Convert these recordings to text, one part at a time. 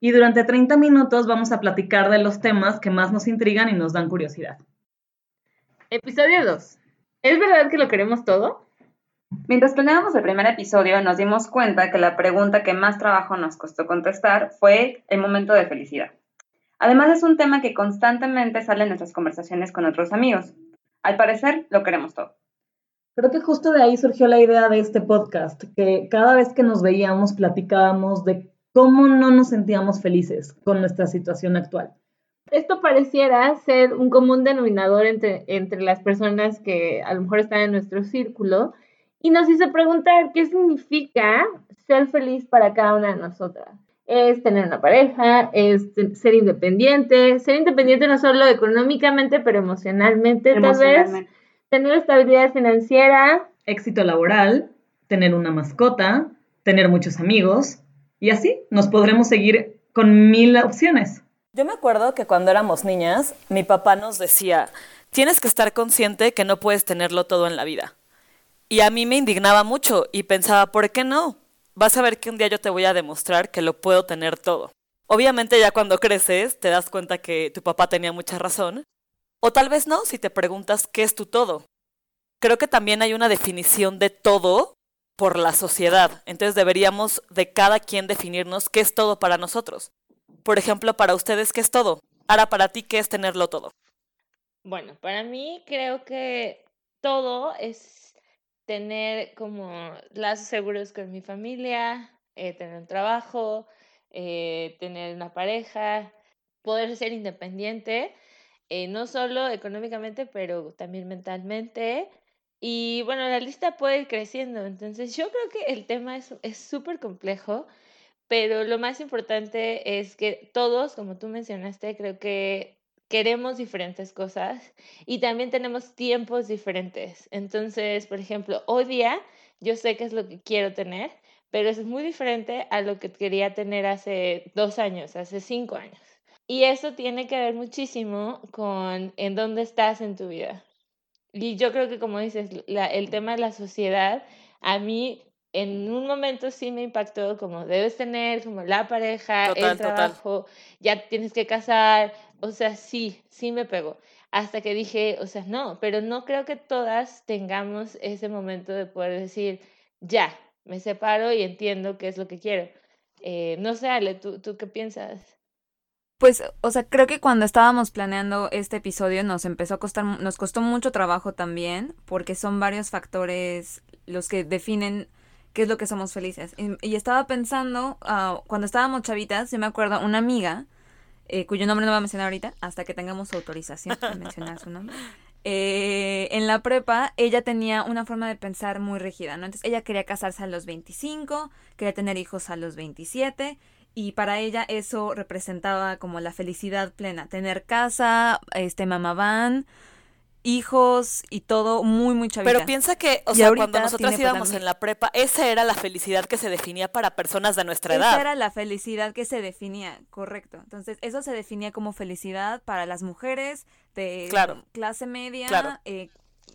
Y durante 30 minutos vamos a platicar de los temas que más nos intrigan y nos dan curiosidad. Episodio 2. ¿Es verdad que lo queremos todo? Mientras planeábamos el primer episodio, nos dimos cuenta que la pregunta que más trabajo nos costó contestar fue el momento de felicidad. Además, es un tema que constantemente sale en nuestras conversaciones con otros amigos. Al parecer, lo queremos todo. Creo que justo de ahí surgió la idea de este podcast, que cada vez que nos veíamos platicábamos de cómo no nos sentíamos felices con nuestra situación actual. Esto pareciera ser un común denominador entre, entre las personas que a lo mejor están en nuestro círculo y nos hizo preguntar qué significa ser feliz para cada una de nosotras. Es tener una pareja, es ser independiente, ser independiente no solo económicamente, pero emocionalmente, tal vez, tener estabilidad financiera, éxito laboral, tener una mascota, tener muchos amigos y así nos podremos seguir con mil opciones. Yo me acuerdo que cuando éramos niñas, mi papá nos decía, tienes que estar consciente que no puedes tenerlo todo en la vida. Y a mí me indignaba mucho y pensaba, ¿por qué no? Vas a ver que un día yo te voy a demostrar que lo puedo tener todo. Obviamente ya cuando creces te das cuenta que tu papá tenía mucha razón. O tal vez no, si te preguntas qué es tu todo. Creo que también hay una definición de todo por la sociedad. Entonces deberíamos de cada quien definirnos qué es todo para nosotros. Por ejemplo, para ustedes, ¿qué es todo? Ahora, para ti, ¿qué es tenerlo todo? Bueno, para mí creo que todo es tener como lazos seguros con mi familia, eh, tener un trabajo, eh, tener una pareja, poder ser independiente, eh, no solo económicamente, pero también mentalmente. Y bueno, la lista puede ir creciendo. Entonces, yo creo que el tema es súper complejo pero lo más importante es que todos, como tú mencionaste, creo que queremos diferentes cosas y también tenemos tiempos diferentes. Entonces, por ejemplo, hoy día yo sé qué es lo que quiero tener, pero es muy diferente a lo que quería tener hace dos años, hace cinco años. Y eso tiene que ver muchísimo con en dónde estás en tu vida. Y yo creo que, como dices, el tema de la sociedad, a mí en un momento sí me impactó como debes tener como la pareja, el trabajo, ya tienes que casar, o sea, sí, sí me pegó. Hasta que dije, o sea, no, pero no creo que todas tengamos ese momento de poder decir, ya, me separo y entiendo qué es lo que quiero. Eh, no sé, Ale, ¿tú, ¿tú qué piensas? Pues, o sea, creo que cuando estábamos planeando este episodio nos empezó a costar, nos costó mucho trabajo también, porque son varios factores los que definen qué es lo que somos felices. Y, estaba pensando, ah, cuando estábamos chavitas, yo me acuerdo, una amiga, eh, cuyo nombre no voy a mencionar ahorita, hasta que tengamos autorización para mencionar su nombre. Eh, en la prepa, ella tenía una forma de pensar muy rígida, ¿no? Entonces, ella quería casarse a los 25, quería tener hijos a los 27, y para ella eso representaba como la felicidad plena, tener casa, este mamá van, hijos y todo muy, muy chavita. Pero piensa que, o sea, cuando nosotras íbamos en la prepa, esa era la felicidad que se definía para personas de nuestra edad. Esa era la felicidad que se definía, correcto. Entonces, eso se definía como felicidad para las mujeres de clase media, eh,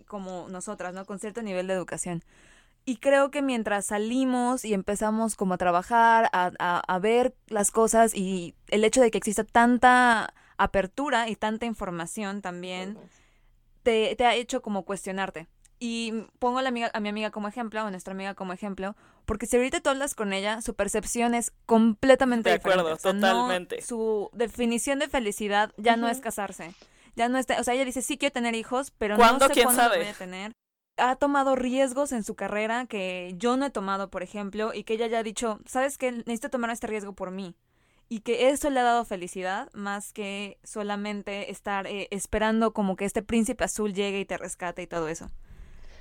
como nosotras, ¿no? Con cierto nivel de educación. Y creo que mientras salimos y empezamos como a trabajar, a, a, a ver las cosas y el hecho de que exista tanta apertura y tanta información también te, ha hecho como cuestionarte. Y pongo a, la amiga, a mi amiga como ejemplo, a nuestra amiga como ejemplo, porque si ahorita tú hablas con ella, su percepción es completamente de diferente. acuerdo, totalmente. su definición de felicidad ya no es casarse. Ya no está, o sea, ella dice, sí quiero tener hijos, pero no sé ¿Quién cuándo sabe? voy a tener. Ha tomado riesgos en su carrera que yo no he tomado, por ejemplo, y que ella ya ha dicho, ¿sabes qué? Necesito tomar este riesgo por mí y que eso le ha dado felicidad más que solamente estar eh, esperando como que este príncipe azul llegue y te rescate y todo eso.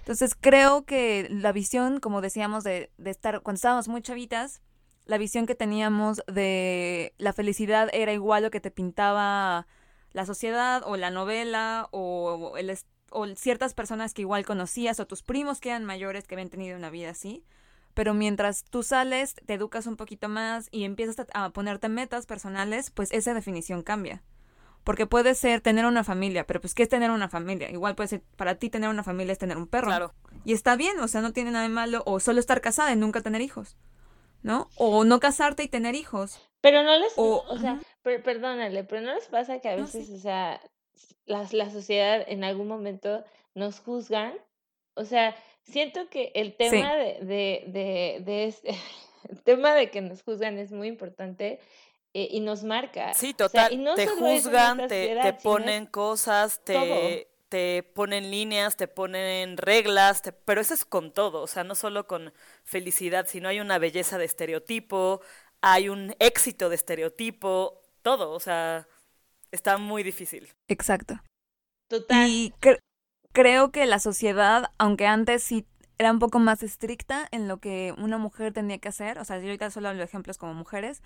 Entonces creo que la visión, como decíamos, de, de estar, cuando estábamos muy chavitas, la visión que teníamos de la felicidad era igual lo que te pintaba la sociedad o la novela o, el, o ciertas personas que igual conocías o tus primos que eran mayores que habían tenido una vida así. Pero mientras tú sales, te educas un poquito más y empiezas a ponerte metas personales, pues esa definición cambia. Porque puede ser tener una familia, pero pues ¿qué es tener una familia? Igual puede ser, para ti tener una familia es tener un perro. Claro. Y está bien, o sea, no tiene nada de malo. O solo estar casada y nunca tener hijos. ¿No? O no casarte y tener hijos. Pero no les, O- o, sea, per- perdónale, pero no les pasa que a No, veces, sí. o sea, la, la sociedad en algún momento nos juzgan. O sea, siento que el tema de, de, de, de este- el tema de que nos juzgan es muy importante eh, y nos marca. Sí, O sea, total. y no te juzgan, te, te ponen cosas, te, te ponen líneas, te ponen reglas, te- pero eso es con todo, o sea, no solo con felicidad, sino hay una belleza de estereotipo, hay un éxito de estereotipo, todo, o sea, está muy difícil. Exacto. total. Y cre- creo que la sociedad, aunque antes sí era un poco más estricta en lo que una mujer tenía que hacer, o sea, yo ahorita solo hablo de ejemplos como mujeres,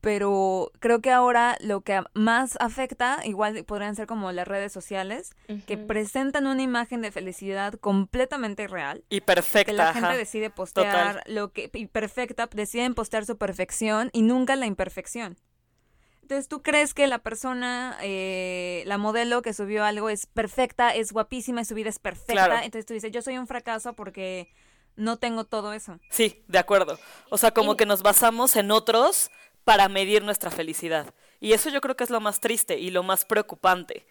pero creo que ahora lo que más afecta, igual podrían ser como las redes sociales, que presentan una imagen de felicidad completamente real. Y Que perfecta, la gente ajá. decide postear lo que y perfecta, deciden postear su perfección y nunca la imperfección. Entonces, ¿tú crees que la persona, eh, la modelo que subió algo es perfecta, es guapísima y su vida es perfecta? Claro. Entonces tú dices, yo soy un fracaso porque no tengo todo eso. Sí, de acuerdo. O sea, como Y- que nos basamos en otros para medir nuestra felicidad. Y eso yo creo que es lo más triste y lo más preocupante.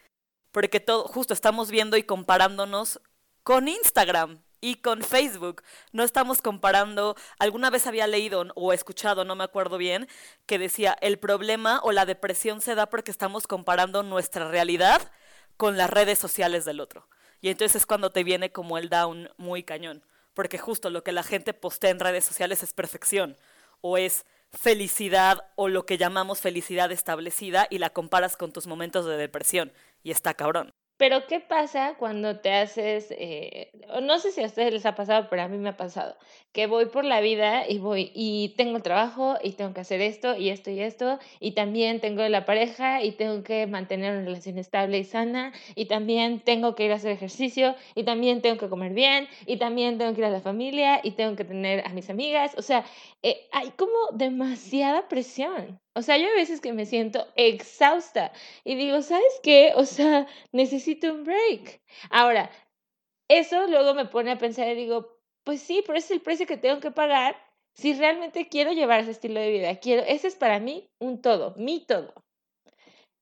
Porque todo, justo estamos viendo y comparándonos con Instagram y con Facebook. No estamos comparando, alguna vez había leído o escuchado, no me acuerdo bien, que decía, el problema o la depresión se da porque estamos comparando nuestra realidad con las redes sociales del otro. Y entonces es cuando te viene como el down muy cañón. Porque justo lo que la gente postea en redes sociales es perfección. O es felicidad o lo que llamamos felicidad establecida y la comparas con tus momentos de depresión. Y está cabrón. Pero ¿qué pasa cuando te haces, eh, no sé si a ustedes les ha pasado, pero a mí me ha pasado, que voy por la vida y voy y tengo trabajo y tengo que hacer esto y esto y esto, y también tengo la pareja y tengo que mantener una relación estable y sana, y también tengo que ir a hacer ejercicio, y también tengo que comer bien, y también tengo que ir a la familia, y tengo que tener a mis amigas, o sea, eh, hay como demasiada presión. O sea, yo a veces que me siento exhausta y digo, ¿sabes qué? O sea, necesito un break. Ahora, eso luego me pone a pensar y digo, pues sí, pero es el precio que tengo que pagar si realmente quiero llevar ese estilo de vida. Quiero, ese es para mí un todo, mi todo.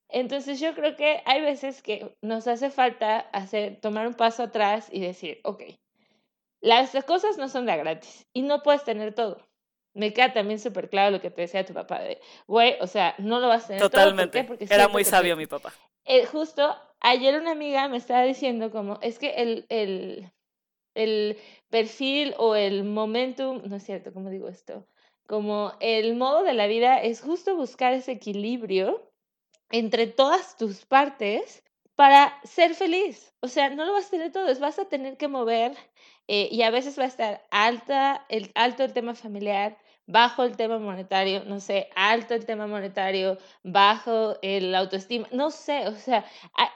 Entonces yo creo que hay veces que nos hace falta hacer, tomar un paso atrás y decir, ok, las cosas no son de gratis y no puedes tener todo. Me queda también súper claro lo que te decía tu papá de, güey, o sea, no lo vas a tener todo. ¿Por Totalmente. qué? Porque Era muy que sabio mi papá. eh, justo ayer una amiga me estaba diciendo como, es que el, el, el perfil o el momentum, no es cierto, ¿cómo digo esto? Como el modo de la vida es justo buscar ese equilibrio entre todas tus partes para ser feliz. O sea, no lo vas a tener todo, es- vas a tener que mover eh, y a veces va a estar alta, el, alto el tema familiar, bajo el tema monetario, no sé, alto el tema monetario, bajo el autoestima, no sé, o sea,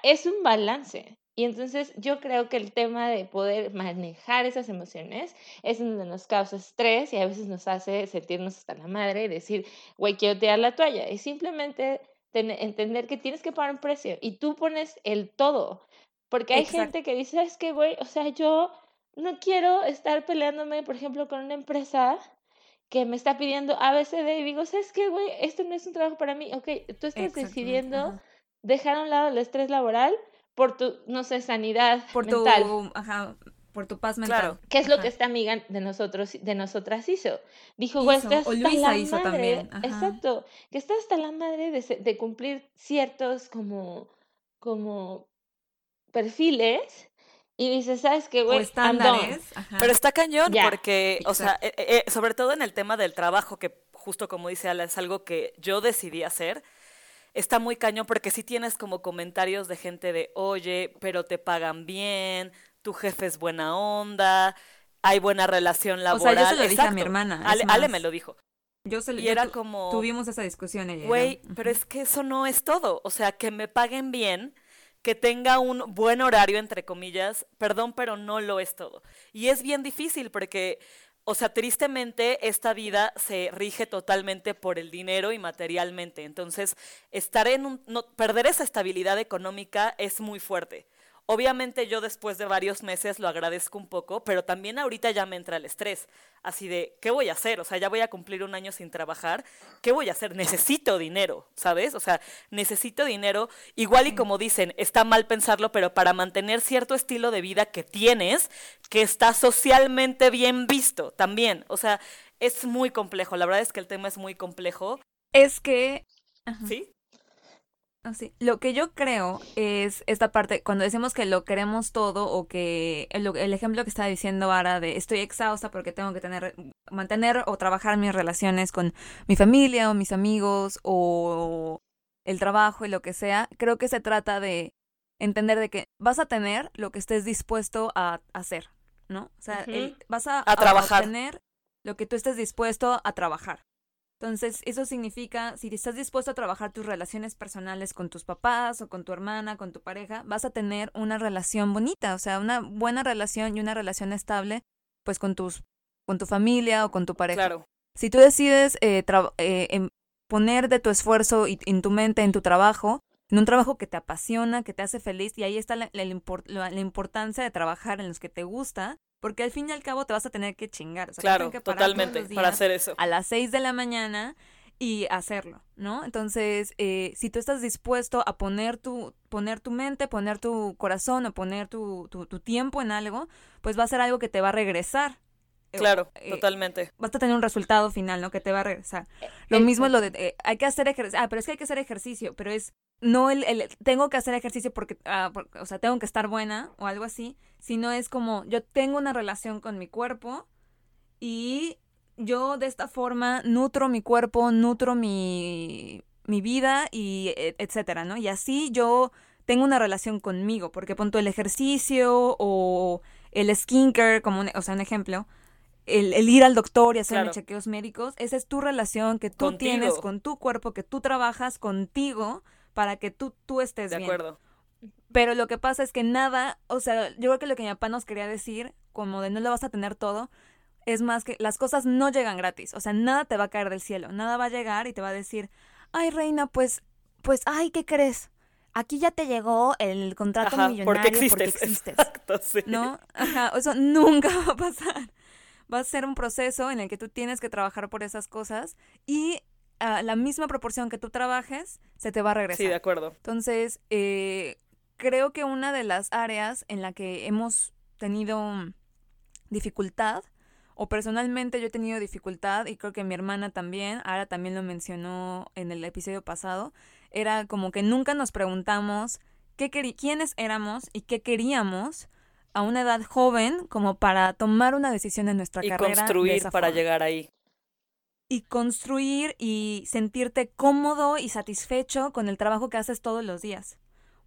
es un balance. Y entonces yo creo que el tema de poder manejar esas emociones es donde nos causa estrés y a veces nos hace sentirnos hasta la madre y decir, güey, quiero tirar la toalla. Y simplemente ten- entender que tienes que pagar un precio y tú pones el todo. Porque hay Exacto. gente que dice, es que, güey, o sea, yo no quiero estar peleándome, por ejemplo, con una empresa que me está pidiendo ABCD y digo, ¿sabes qué, güey? Esto no es un trabajo para mí. Ok, tú estás decidiendo ajá. dejar a un lado el estrés laboral por tu, no sé, sanidad Por tu, mental. ajá, por tu paz mental. Claro. ¿Qué es lo que esta amiga de nosotros, de nosotras hizo? Dijo, güey, estás o hasta Luisa la hizo madre. también. Exacto. Que estás hasta la madre de, de cumplir ciertos como, como perfiles y dices, ¿sabes qué, güey? I'm done". estándares. Pero está cañón Ya, porque, o sea, eh, eh, sobre todo en el tema del trabajo, que justo como dice Ala, es algo que yo decidí hacer, está muy cañón porque sí tienes como comentarios de gente de, oye, pero te pagan bien, tu jefe es buena onda, hay buena relación O sea, laboral. yo se lo dije a mi Exacto. hermana, Ale, Ale me lo dijo. Yo se Y era como, Tuvimos esa discusión ella. y yo. güey, pero es que eso no es todo. O sea, que me paguen bien, que tenga un buen horario, entre comillas, perdón, pero no lo es todo. Y es bien difícil porque, o sea, tristemente esta vida se rige totalmente por el dinero y materialmente. Entonces, estar en un, no, perder esa estabilidad económica es muy fuerte. Obviamente yo después de varios meses lo agradezco un poco, pero también ahorita ya me entra el estrés, así de, ¿qué voy a hacer? O sea, ya voy a cumplir un año sin trabajar, ¿qué voy a hacer? Necesito dinero, ¿sabes? O sea, necesito dinero, igual y como dicen, está mal pensarlo, pero para mantener cierto estilo de vida que tienes, que está socialmente bien visto también, o sea, es muy complejo, la verdad es que el tema es muy complejo, Es que. Ajá. ¿sí? Ah, sí. Lo que yo creo es esta parte, cuando decimos que lo queremos todo o que el, el ejemplo que estaba diciendo Ara de estoy exhausta porque tengo que tener, mantener o trabajar mis relaciones con mi familia o mis amigos o el trabajo y lo que sea, creo que se trata de entender de que vas a tener lo que estés dispuesto a hacer, ¿no? O sea, el- vas a, A trabajar. obtener lo que tú estés dispuesto a trabajar. Entonces, eso significa, si estás dispuesto a trabajar tus relaciones personales con tus papás o con tu hermana, con tu pareja, vas a tener una relación bonita, o sea, una buena relación y una relación estable, pues con tus, con tu familia o con tu pareja. Claro, Si tú decides eh, eh, em- poner de tu esfuerzo y en tu mente en tu trabajo, en un trabajo que te apasiona, que te hace feliz, y ahí está la importancia de trabajar en los que te gusta, porque al fin y al cabo te vas a tener que chingar. O sea, claro, que parar todos totalmente, para hacer eso. a las 6 de la mañana y hacerlo, ¿no? Entonces, eh, si tú estás dispuesto a poner tu, poner tu mente, poner tu corazón o poner tu, tu, tu tiempo en algo, pues va a ser algo que te va a regresar. Eh, Claro, eh, totalmente. vas a tener un resultado final, ¿no? Que te va a regresar. Lo el- mismo es lo de, eh, hay que hacer ejercicio, ah, pero es que hay que hacer ejercicio, pero es, no el, el tengo que hacer ejercicio porque, ah, o sea, tengo que estar buena o algo así, sino es como, yo tengo una relación con mi cuerpo y yo de esta forma nutro mi cuerpo, nutro mi, mi vida y e- etcétera, ¿no? Y así yo tengo una relación conmigo, porque punto el ejercicio o el skincare, como un, o sea, un ejemplo, el, el ir al doctor y hacerme Claro. chequeos médicos, esa es tu relación que tú Contigo. tienes con tu cuerpo, que tú trabajas contigo para que tú, tú estés De bien. acuerdo. Pero lo que pasa es que nada, o sea, yo creo que lo que mi papá nos quería decir, como de no lo vas a tener todo, es más que las cosas no llegan gratis. O sea, nada te va a caer del cielo. Nada va a llegar y te va a decir, ay, reina, pues, pues, ay, ¿qué crees? Aquí ya te llegó el contrato Ajá, millonario porque existes. existes. Exacto, sí. ¿No? Ajá, eso nunca va a pasar. Va a ser un proceso en el que tú tienes que trabajar por esas cosas y a la misma proporción que tú trabajes, se te va a regresar. Sí, de acuerdo. Entonces, eh, creo que una de las áreas en la que hemos tenido mm, dificultad, o personalmente yo he tenido dificultad, y creo que mi hermana también, ahora también lo mencionó en el episodio pasado, era como que nunca nos preguntamos qué quiénes éramos y qué queríamos a una edad joven como para tomar una decisión en nuestra Y carrera. de construir esa para forma llegar ahí. Y construir y sentirte cómodo y satisfecho con el trabajo que haces todos los días.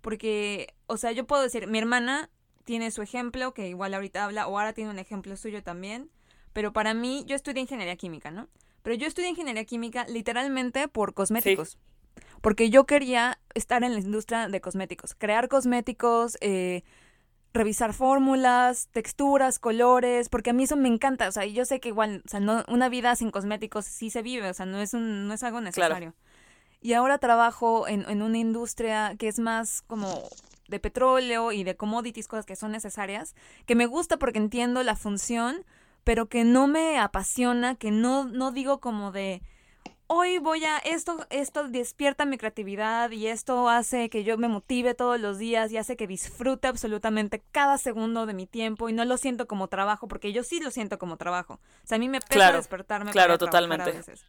Porque, o sea, yo puedo decir, mi hermana tiene su ejemplo, que igual ahorita habla, o ahora tiene un ejemplo suyo también, pero para mí, yo estudié ingeniería química, ¿no? Pero yo estudié ingeniería química literalmente por cosméticos. Porque yo quería estar en la industria de cosméticos, crear cosméticos, eh, revisar fórmulas, texturas, colores, porque a mí eso me encanta, o sea, yo sé que igual, o sea, no, una vida sin cosméticos sí se vive, o sea, no es, un, no es algo necesario. Y ahora trabajo en, en una industria que es más como de petróleo y de commodities, cosas que son necesarias, que me gusta porque entiendo la función, pero que no me apasiona, que no, no digo como de, hoy voy a, esto, esto despierta mi creatividad y esto hace que yo me motive todos los días y hace que disfrute absolutamente cada segundo de mi tiempo y no lo siento como trabajo, porque yo sí lo siento como trabajo. O sea, a mí me pesa Claro, despertarme claro, para trabajar a totalmente. veces.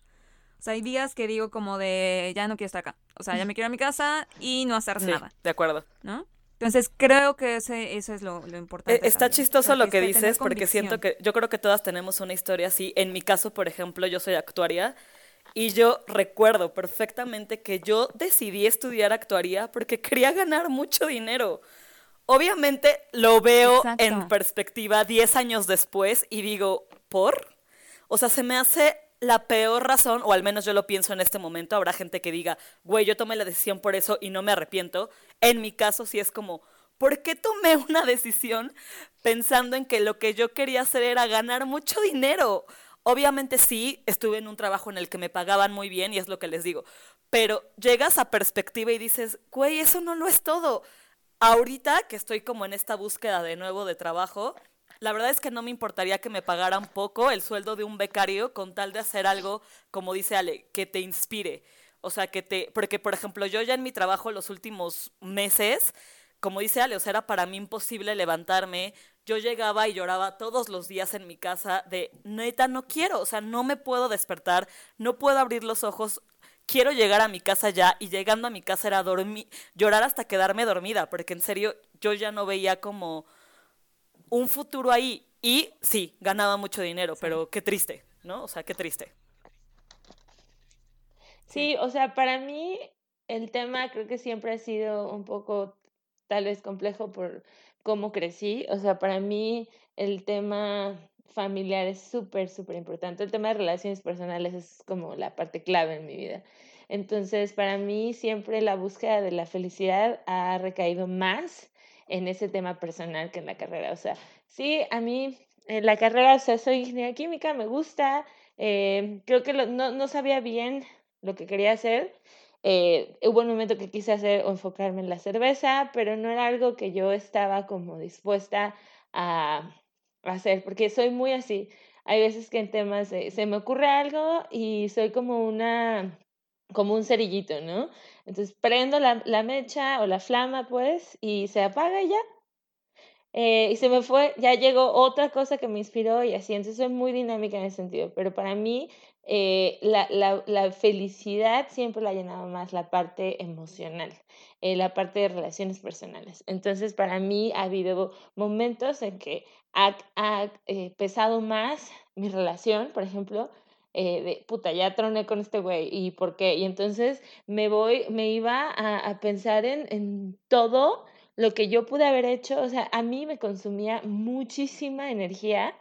O sea, hay días que digo como de, ya no quiero estar acá. O sea, ya me quiero a mi casa y no hacer Sí, nada, de acuerdo. ¿no? Entonces creo que ese, eso es lo, lo importante. Eh, Está también. chistoso O sea, lo que dices porque siento que yo creo que todas tenemos una historia así. En mi caso, por ejemplo, yo soy actuaria y yo recuerdo perfectamente que yo decidí estudiar actuaría porque quería ganar mucho dinero. Obviamente lo veo Exacto. en perspectiva 10 años después y digo, ¿por? O sea, se me hace la peor razón, o al menos yo lo pienso en este momento, habrá gente que diga, güey, yo tomé la decisión por eso y no me arrepiento. En mi caso sí es como, ¿por qué tomé una decisión pensando en que lo que yo quería hacer era ganar mucho dinero? Obviamente sí, estuve en un trabajo en el que me pagaban muy bien y es lo que les digo, pero llegas a perspectiva y dices, güey, eso no lo es todo. Ahorita que estoy como en esta búsqueda de nuevo de trabajo, la verdad es que no me importaría que me pagaran poco el sueldo de un becario con tal de hacer algo, como dice Ale, que te inspire. O sea, que te... Porque, por ejemplo, yo ya en mi trabajo los últimos meses, como dice Ale, o sea, era para mí imposible levantarme. Yo llegaba y lloraba todos los días en mi casa de, neta, no quiero, o sea, no me puedo despertar, no puedo abrir los ojos, quiero llegar a mi casa ya y llegando a mi casa era dormir, llorar hasta quedarme dormida, porque en serio yo ya no veía como un futuro ahí. Y sí, ganaba mucho dinero, pero qué triste, ¿no? O sea, qué triste. Sí, o sea, para mí el tema creo que siempre ha sido un poco tal vez complejo por cómo crecí. O sea, para mí el tema familiar es súper, súper importante. El tema de relaciones personales es como la parte clave en mi vida. Entonces, para mí siempre la búsqueda de la felicidad ha recaído más en ese tema personal que en la carrera. O sea, sí, a mí en la carrera, o sea, soy ingeniera química, me gusta, eh, creo que no, no sabía bien lo que quería hacer. Eh, hubo un momento que quise hacer o enfocarme en la cerveza, pero no era algo que yo estaba como dispuesta a, hacer, porque soy muy así. Hay veces que en temas se me ocurre algo y soy como una, como un cerillito, ¿no? Entonces prendo la, la mecha o la flama, pues, y se apaga y ya. Eh, y se me fue, ya llegó otra cosa que me inspiró y así, entonces soy muy dinámica en ese sentido, pero para mí eh, la, la, la, felicidad siempre la ha llenado más la parte emocional, eh, la parte de relaciones personales. Entonces, para mí ha habido momentos en que ha, ha pesado más mi relación, por ejemplo, eh, de puta, ya troné con este güey, ¿y por qué? Y entonces me voy, me iba a, a pensar en, en todo lo que yo pude haber hecho, o sea, a mí me consumía muchísima energía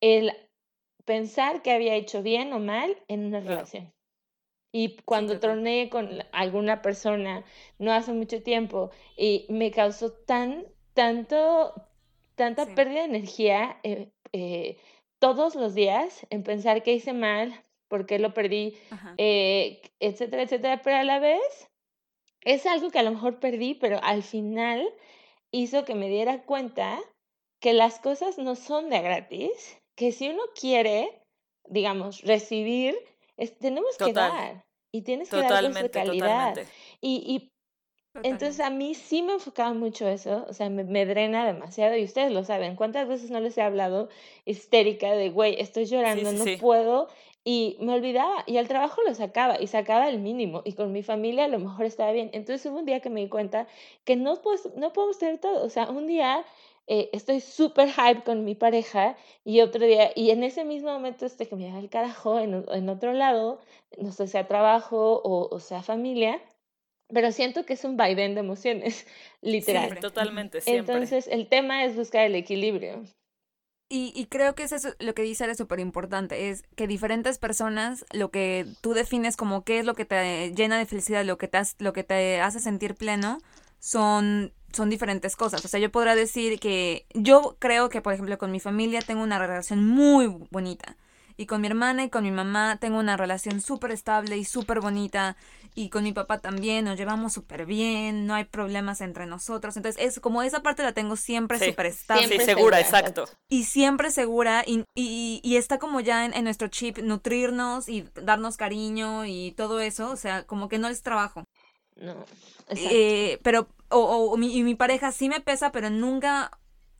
el pensar que había hecho bien o mal en una relación. Y cuando troné con alguna persona no hace mucho tiempo y me causó tan, tanto, tanta pérdida de energía, eh, eh, todos los días en pensar que hice mal, por qué lo perdí, eh, etcétera, etcétera, pero a la vez es algo que a lo mejor perdí, pero al final hizo que me diera cuenta que las cosas no son de gratis, que si uno quiere, digamos, recibir, tenemos que dar y tienes que dar de calidad. Y, y entonces a mí sí me enfocaba mucho eso, o sea, me, drena demasiado y ustedes lo saben, ¿cuántas veces no les he hablado histérica de, güey, estoy llorando, no puedo? Y me olvidaba y al trabajo lo sacaba y sacaba el mínimo y con mi familia a lo mejor estaba bien. Entonces hubo un día que me di cuenta que no, pues, no podemos tener todo, o sea, un día eh, estoy súper hype con mi pareja y otro día, y en ese mismo momento este que me da el carajo en, en otro lado, no sé, sea trabajo o, o sea familia, pero siento que es un vaivén de emociones, literal. Sí, totalmente, siempre. Entonces, el tema es buscar el equilibrio. Y, y creo que eso es lo que dice es súper importante, es que diferentes personas, lo que tú defines como qué es lo que te llena de felicidad, lo que te, lo que te hace sentir pleno, son, son diferentes cosas. O sea, yo podría decir que yo creo que, por ejemplo, con mi familia tengo una relación muy bonita. Y con mi hermana y con mi mamá tengo una relación súper estable y súper bonita y con mi papá también, nos llevamos súper bien, no hay problemas entre nosotros. Entonces, es como esa parte la tengo siempre súper estable. Sí, segura, exacto. Y siempre segura y, y, y está como ya en, nuestro chip nutrirnos y darnos cariño y todo eso, o sea, como que no es trabajo. No. Eh, pero, o, o, mi, y mi pareja sí me pesa, pero nunca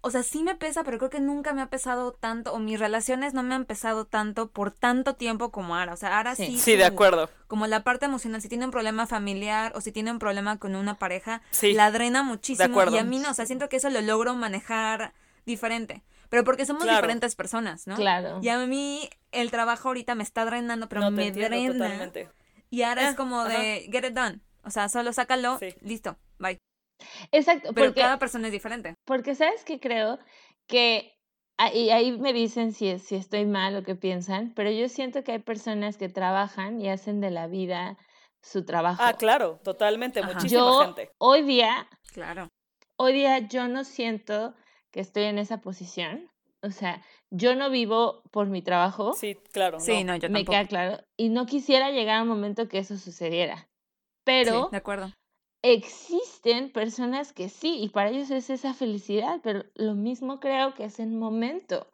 o sea, sí me pesa, pero creo que nunca me ha pesado tanto, o mis relaciones no me han pesado tanto por tanto tiempo como ahora. O sea, ahora sí. Sí, de acuerdo. Como la parte emocional, si tiene un problema familiar o si tiene un problema con una pareja, la drena muchísimo. Y a mí no, o sea, siento que eso lo logro manejar diferente. Pero porque somos diferentes personas, ¿no? Claro. Y a mí el trabajo ahorita me está drenando, pero me drena. Totalmente. Y ahora es ah, como de get it done. O sea, solo sácalo, listo, bye. Exacto. Pero cada persona es diferente. Porque sabes que creo que ah, y ahí me dicen si, si estoy mal o qué piensan, pero yo siento que hay personas que trabajan y hacen de la vida su trabajo. Ah, claro, totalmente, Ajá. muchísima yo gente. hoy día, Claro. hoy día yo no siento que estoy en esa posición. O sea, yo no vivo por mi trabajo, Sí, claro. Sí, no. no, yo me tampoco. queda claro, y no quisiera llegar a un momento que eso sucediera. Sí, Pero de acuerdo. Existen personas que sí, y para ellos es esa felicidad, pero lo mismo creo que es el momento.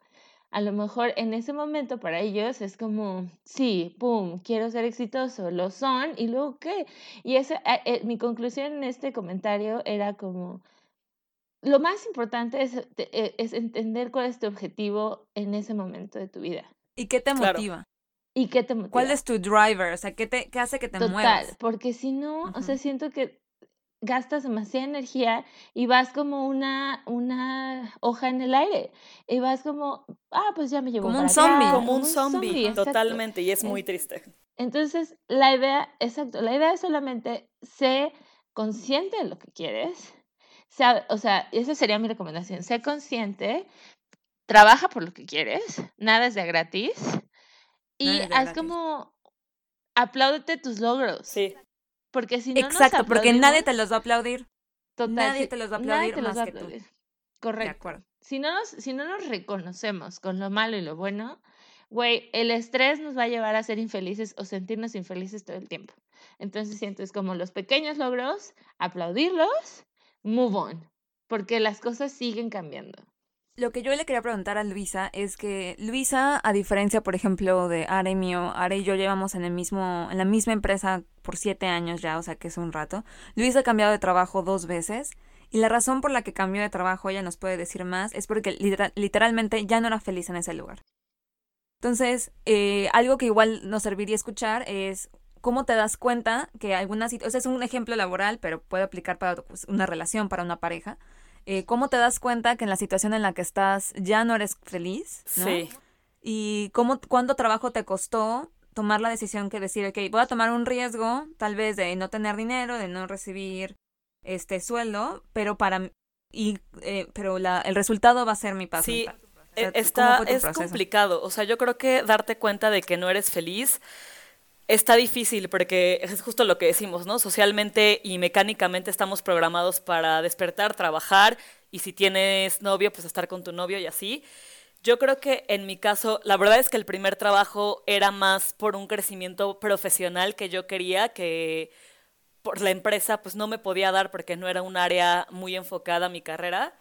A lo mejor en ese momento para ellos es como, sí, pum, quiero ser exitoso, lo son, y luego qué. Y esa, eh, eh, mi conclusión en este comentario era como, lo más importante es, te- eh, es entender cuál es tu objetivo en ese momento de tu vida. ¿Y qué te Claro. motiva? ¿Y qué te motiva? ¿Cuál es tu driver? O sea, ¿qué, te, qué hace que te Total, muevas? porque si no, o sea, siento que gastas demasiada energía y vas como una, una hoja en el aire. Y vas como, ah, pues ya me llevo Como para un zombie. Como un zombie, totalmente, y es En- muy triste. Entonces, la idea, exacto, la idea es solamente sé consciente de lo que quieres. Sabe- o sea, esa sería mi recomendación. Sé consciente, trabaja por lo que quieres, nada es de gratis. Y de haz gratis. como, apláudete tus logros. Sí, Porque si no nos Exacto, porque nadie te los va a aplaudir. total, nadie si- te los va a aplaudir más a que tú. aplaudir. De Correcto. acuerdo. Si no, nos, si no nos reconocemos con lo malo y lo bueno, güey, el estrés nos va a llevar a ser infelices o sentirnos infelices todo el tiempo. Entonces siento es como los pequeños logros, aplaudirlos, move on, porque las cosas siguen cambiando. Lo que yo le quería preguntar a Luisa es que Luisa, a diferencia, por ejemplo, de Ara y mío, Ara y yo llevamos en el mismo, en la misma empresa por siete años ya, o sea que es un rato. Luisa ha cambiado de trabajo dos veces y la razón por la que cambió de trabajo, ella nos puede decir más, es porque litera- literalmente ya no era feliz en ese lugar. Entonces, eh, algo que igual nos serviría escuchar es cómo te das cuenta que alguna situación, o sea, es un ejemplo laboral, pero puede aplicar para pues, una relación, para una pareja. Eh, ¿Cómo te das cuenta que en la situación en la que estás ya no eres feliz? ¿no? sí. Y cómo, cuánto trabajo te costó tomar la decisión que decir, ok, voy a tomar un riesgo, tal vez de no tener dinero, de no recibir este sueldo, pero para y eh, pero la, el resultado va a ser mi paz. Sí, mental. O sea, E- ¿cómo Está, es proceso? complicado. O sea, yo creo que darte cuenta de que no eres feliz está difícil porque es justo lo que decimos, ¿no? Socialmente y mecánicamente estamos programados para despertar, trabajar y si tienes novio, pues estar con tu novio y así. Yo creo que en mi caso, la verdad es que el primer trabajo era más por un crecimiento profesional que yo quería, que por la empresa pues no me podía dar porque no era un área muy enfocada a mi carrera.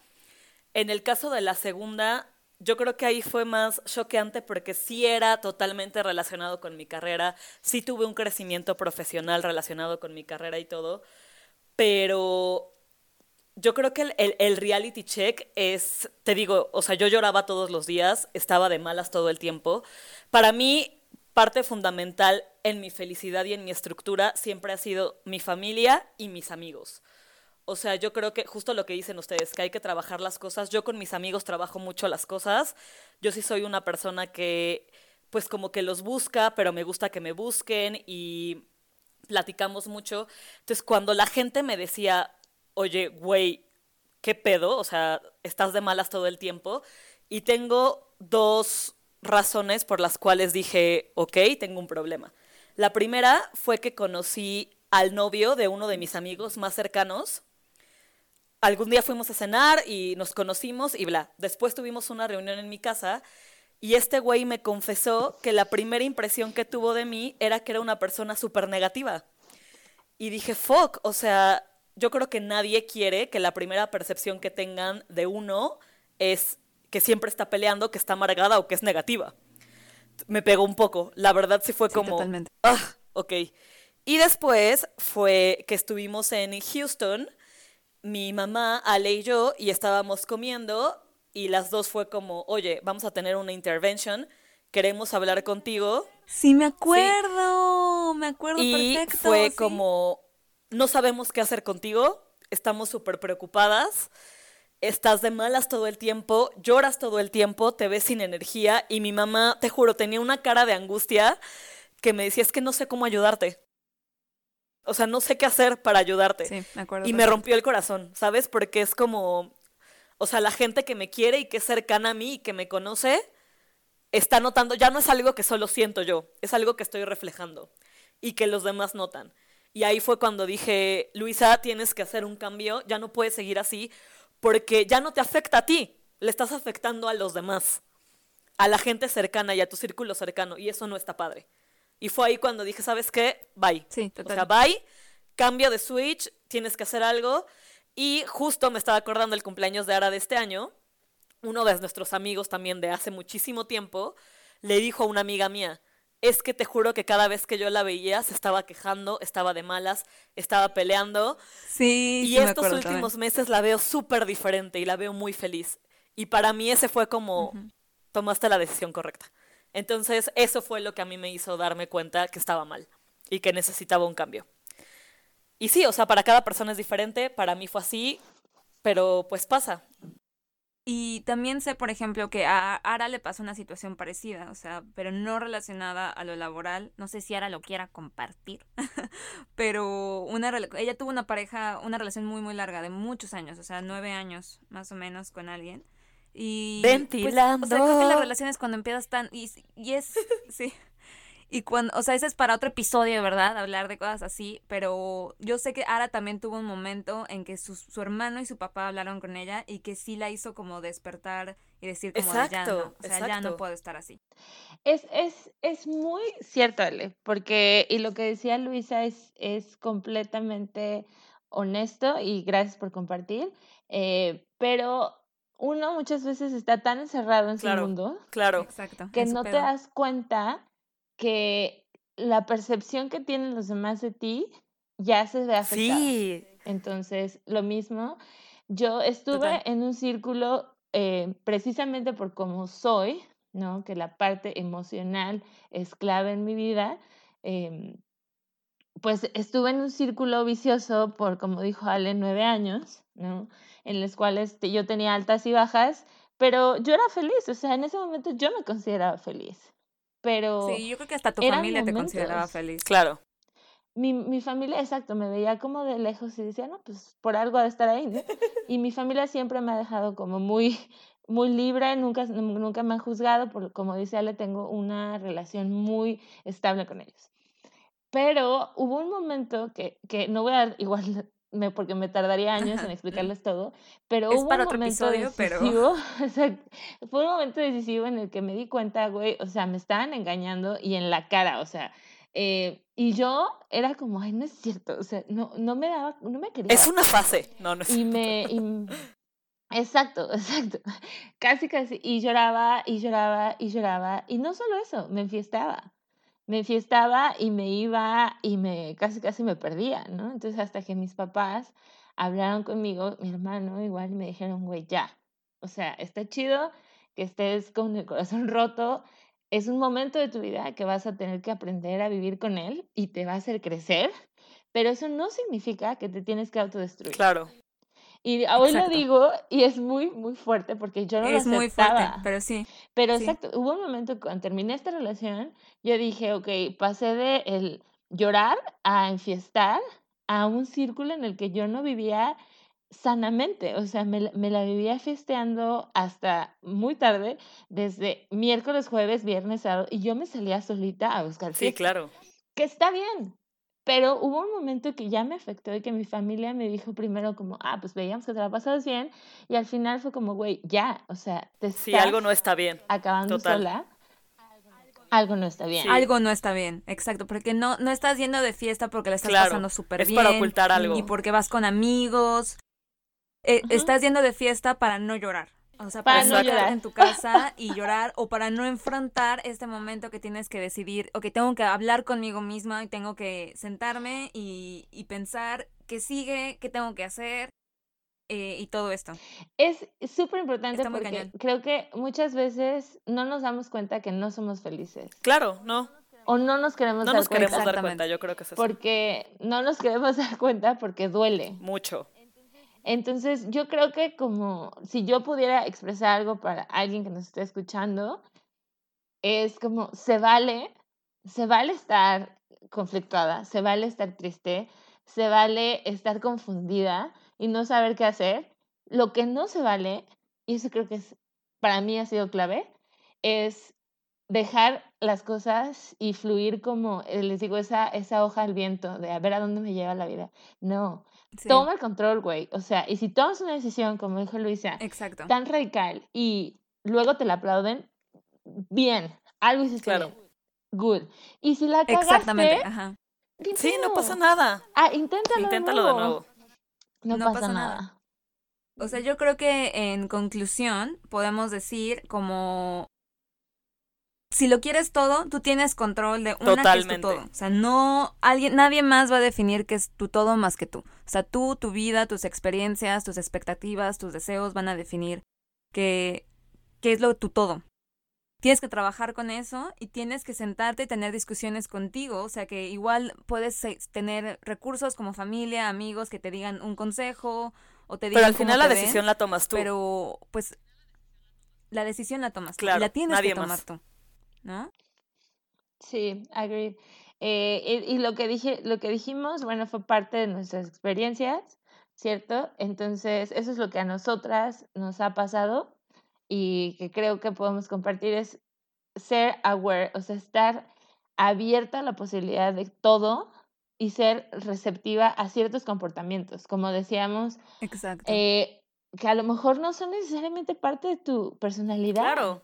En el caso de la segunda, yo creo que ahí fue más choqueante porque sí era totalmente relacionado con mi carrera, sí tuve un crecimiento profesional relacionado con mi carrera y todo, pero yo creo que el, el- el reality check es, te digo, o sea, yo lloraba todos los días, estaba de malas todo el tiempo. Para mí, parte fundamental en mi felicidad y en mi estructura siempre ha sido mi familia y mis amigos. O sea, yo creo que justo lo que dicen ustedes, que hay que trabajar las cosas. Yo con mis amigos trabajo mucho las cosas. Yo sí soy una persona que, pues como que los busca, pero me gusta que me busquen y platicamos mucho. Entonces, cuando la gente me decía, oye, güey, ¿qué pedo? O sea, estás de malas todo el tiempo. Y tengo dos razones por las cuales dije, ok, tengo un problema. La primera fue que conocí al novio de uno de mis amigos más cercanos. Algún día fuimos a cenar y nos conocimos y bla. Después tuvimos una reunión en mi casa y este güey me confesó que la primera impresión que tuvo de mí era que era una persona súper negativa. Y dije, fuck, o sea, yo creo que nadie quiere que la primera percepción que tengan de uno es que siempre está peleando, que está amargada o que es negativa. Me pegó un poco. La verdad sí fue Sí, como... totalmente. Ah, ok. Y después fue que estuvimos en Houston, mi mamá, Ale y yo, y estábamos comiendo, y las dos fue como, oye, vamos a tener una intervention, queremos hablar contigo. Sí, me acuerdo, me acuerdo Y perfecto. fue sí. como, no sabemos qué hacer contigo, estamos súper preocupadas, estás de malas todo el tiempo, lloras todo el tiempo, te ves sin energía, y mi mamá, te juro, tenía una cara de angustia que me decía, es que no sé cómo ayudarte. O sea, no sé qué hacer para ayudarte. Sí, me acuerdo. Y me rompió el corazón, ¿sabes? Porque es como, O sea, la gente que me quiere y que es cercana a mí y que me conoce, está notando, ya no es algo que solo siento yo, es algo que estoy reflejando y que los demás notan. Y ahí fue cuando dije, Luisa, tienes que hacer un cambio, ya no puedes seguir así, porque ya no te afecta a ti, le estás afectando a los demás, a la gente cercana y a tu círculo cercano, y eso no está padre. Y fue ahí cuando dije, ¿sabes qué? Bye. Sí, O sea, bye, cambio de switch, tienes que hacer algo. Y justo me estaba acordando el cumpleaños de Ara de este año. Uno de nuestros amigos también de hace muchísimo tiempo le dijo a una amiga mía, es que te juro que cada vez que yo la veía se estaba quejando, estaba de malas, estaba peleando. Sí, Y sí estos últimos también. meses la veo súper diferente y la veo muy feliz. Y para mí ese fue como, tomaste la decisión correcta. Entonces eso fue lo que a mí me hizo darme cuenta que estaba mal y que necesitaba un cambio. Y sí, o sea, para cada persona es diferente, para mí fue así, pero pues pasa. Y también sé, por ejemplo, que a Ara le pasó una situación parecida, o sea, pero no relacionada a lo laboral. No sé si Ara lo quiera compartir, pero ella tuvo una pareja, una relación muy, muy larga, de muchos años, o sea, nueve años más o menos con alguien. Y pues, Ventilando. o sea, creo que las relaciones cuando empiezas tan y, y es sí. Y cuando, o sea, ese es para otro episodio, ¿verdad? Hablar de cosas así, pero yo sé que Ara también tuvo un momento en que su, su hermano y su papá hablaron con ella y que sí la hizo como despertar y decir como de, ya Exacto, no, o sea, ya exacto. no puedo estar así. Es, es, es muy cierto, Ale, porque, y lo que decía Luisa es, es completamente honesto y gracias por compartir, eh, pero uno muchas veces está tan encerrado en Claro. su mundo Claro, Exacto. que no te das cuenta que la percepción que tienen los demás de ti ya se ve afectada. sí, Entonces, lo mismo, yo estuve Total. en un círculo eh, precisamente por cómo soy, ¿no? Que la parte emocional es clave en mi vida. em, pues estuve en un círculo vicioso por, como dijo Ale, nueve años, ¿no? En los cuales yo tenía altas y bajas, pero yo era feliz, o sea, en ese momento yo me consideraba feliz. Pero Sí, yo creo que hasta tu familia te consideraba momentos. feliz. claro. mi, mi familia, exacto, me veía como de lejos y decía, no, pues por algo ha de estar ahí, ¿no? Y mi familia siempre me ha dejado como muy, muy libre, nunca, nunca me han juzgado, por, como dice Ale, tengo una relación muy estable con ellos. Pero hubo un momento que, que no voy a dar igual, me, porque me tardaría años en explicarles todo, pero Es hubo para un otro momento episodio, pero- decisivo, fue un momento decisivo en el que me di cuenta, güey, o sea, me estaban engañando y en la cara, o sea, eh, y yo era como, ay, no es cierto, o sea, no, no me daba, no me quería. Es una fase. No, no es Y me, y exacto, exacto, casi, casi, y lloraba, y lloraba, y lloraba, y no solo eso, me enfiestaba, me enfiestaba y me iba y me, casi, casi me perdía, ¿no? Entonces hasta que mis papás hablaron conmigo, mi hermano igual, me dijeron, güey, ya, o sea, está chido que estés con el corazón roto, es un momento de tu vida que vas a tener que aprender a vivir con él y te va a hacer crecer, pero eso no significa que te tienes que autodestruir. Claro. Y hoy Exacto. lo digo y es muy, muy fuerte porque yo no es lo muy fuerte, aceptaba. pero sí. Pero sí. exacto, hubo un momento cuando terminé esta relación, yo dije, ok, pasé de el llorar a enfiestar a un círculo en el que yo no vivía sanamente, o sea, me, la- me la vivía festeando hasta muy tarde, desde miércoles, jueves, viernes, sábado, y yo me salía solita a buscar Sí, fiesta claro. que está bien. Pero hubo un momento que ya me afectó y que mi familia me dijo primero como, ah, pues veíamos que te la pasabas bien. Y al final fue como, güey, ya, o sea, te estás Sí, algo no está bien. acabando total. sola. Algo no está bien. Sí. Algo no está bien, exacto, porque no, no estás yendo de fiesta porque la estás Claro, pasando súper es bien. para ocultar algo. Ni porque vas con amigos. Eh. Estás yendo de fiesta para no llorar. O sea, Para para, no llorar en tu casa y llorar o para no enfrentar este momento que tienes que decidir o que tengo que hablar conmigo misma y tengo que sentarme y, y pensar qué sigue, qué tengo que hacer eh, y todo esto. Es súper importante porque cañón. creo que muchas veces no nos damos cuenta que no somos felices. Claro, no. O no nos queremos No dar nos queremos cuenta. dar Exactamente. cuenta, yo creo que es eso. Porque no nos queremos dar cuenta porque duele. Mucho. Entonces, yo creo que como si yo pudiera expresar algo para alguien que nos esté escuchando, es como se vale, se vale estar conflictuada, se vale estar triste, se vale estar confundida y no saber qué hacer. lo que no se vale, y eso creo que para mí ha sido clave, es dejar las cosas y fluir como, eh, les digo, esa, esa hoja al viento de a ver a dónde me lleva la vida. No, Sí, toma el control, güey. O sea, y si tomas una decisión, como dijo Luisa, exacto. tan radical y luego te la aplauden, bien, algo hiciste Claro. bien. Good. Y si la cagaste, Exactamente, ajá. Sí, no pasa nada. Ah, inténtalo, Inténtalo de nuevo. No, No pasa, pasa nada. nada. O sea, yo creo que en conclusión podemos decir como si lo quieres todo, tú tienes control de una que es tu Totalmente. todo. O sea, no alguien nadie más va a definir que es tu todo más que tú. O sea, tú, tu vida, tus experiencias, tus expectativas, tus deseos van a definir que qué es lo tu todo. Tienes que trabajar con eso y tienes que sentarte y tener discusiones contigo. O sea, que igual puedes eh, tener recursos como familia, amigos que te digan un consejo o te digan Pero al final la ven, decisión la tomas tú. Pero, pues, la decisión la tomas tú. y Claro, la tienes nadie que tomar más. tú. ¿No? Sí, agreed. Eh, y, y lo que dije, lo que dijimos, bueno, fue parte de nuestras experiencias, ¿cierto? Entonces, eso es lo que a nosotras nos ha pasado y que creo que podemos compartir es ser aware, o sea, estar abierta a la posibilidad de todo y ser receptiva a ciertos comportamientos, como decíamos, Exacto. eh, que a lo mejor no son necesariamente parte de tu personalidad, Claro,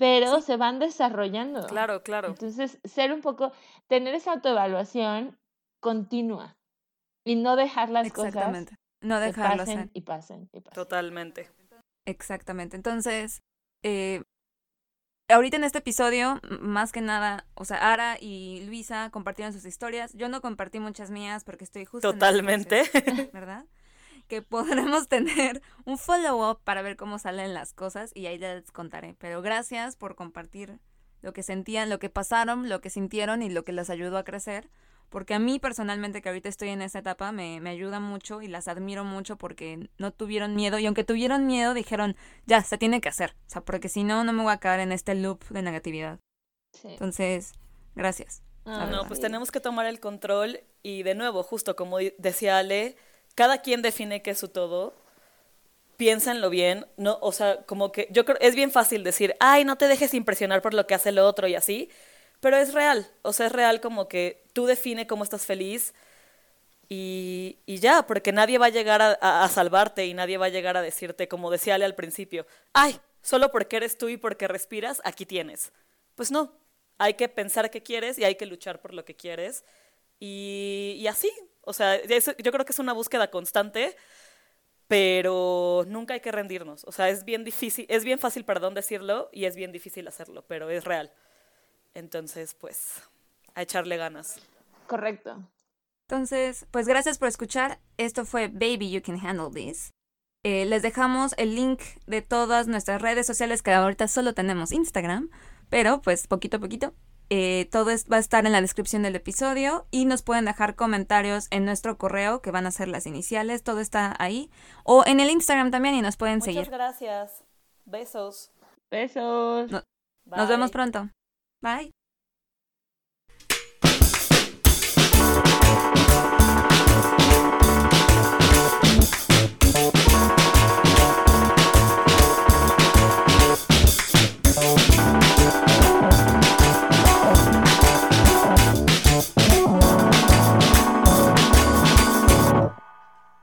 pero se van desarrollando. claro, claro. Entonces, ser un poco, tener esa autoevaluación continua y no dejar las cosas Exactamente. No que dejarlo pasen y pasen y pasen. Totalmente. Exactamente. Entonces, eh, ahorita en este episodio, más que nada, o sea, Ara y Luisa compartieron sus historias. Yo no compartí muchas mías porque estoy justo en Totalmente. proceso, ¿verdad? Que podremos tener un follow-up para ver cómo salen las cosas y ahí ya les contaré. Pero gracias por compartir lo que sentían, lo que pasaron, lo que sintieron y lo que les ayudó a crecer. Porque a mí personalmente, que ahorita estoy en esa etapa, me, me ayuda mucho y las admiro mucho porque no tuvieron miedo. Y aunque tuvieron miedo, dijeron, ya, se tiene que hacer. O sea, porque si no, no me voy a caer en este loop de negatividad. Sí. Entonces, gracias. Ah, No, pues tenemos que tomar el control y de nuevo, justo como decía Ale, cada quien define qué es su todo, piénsenlo bien, no, o sea, como que yo creo, es bien fácil decir, ay, no te dejes impresionar por lo que hace el otro y así, pero es real, o sea, es real como que tú define cómo estás feliz y, y ya, porque nadie va a llegar a, salvarte y nadie va a llegar a decirte, como decía Ale al principio, ay, solo porque eres tú y porque respiras, aquí tienes. Pues no, hay que pensar qué quieres y hay que luchar por lo que quieres. Y, y así, o sea, yo creo que es una búsqueda constante, pero nunca hay que rendirnos. O sea, es bien difícil, es bien fácil, perdón, decirlo y es bien difícil hacerlo, pero es real. Entonces, pues, a echarle ganas. Correcto. Entonces, pues gracias por escuchar. Esto fue Baby You Can Handle This. Eh, les dejamos el link de todas nuestras redes sociales que ahorita solo tenemos Instagram, pero pues poquito a poquito. Eh, todo es- va a estar en la descripción del episodio y nos pueden dejar comentarios en nuestro correo que van a ser las iniciales, todo está ahí. O en el Instagram también y nos pueden Muchas seguir. gracias. Besos. Besos. No- Nos vemos pronto. Bye.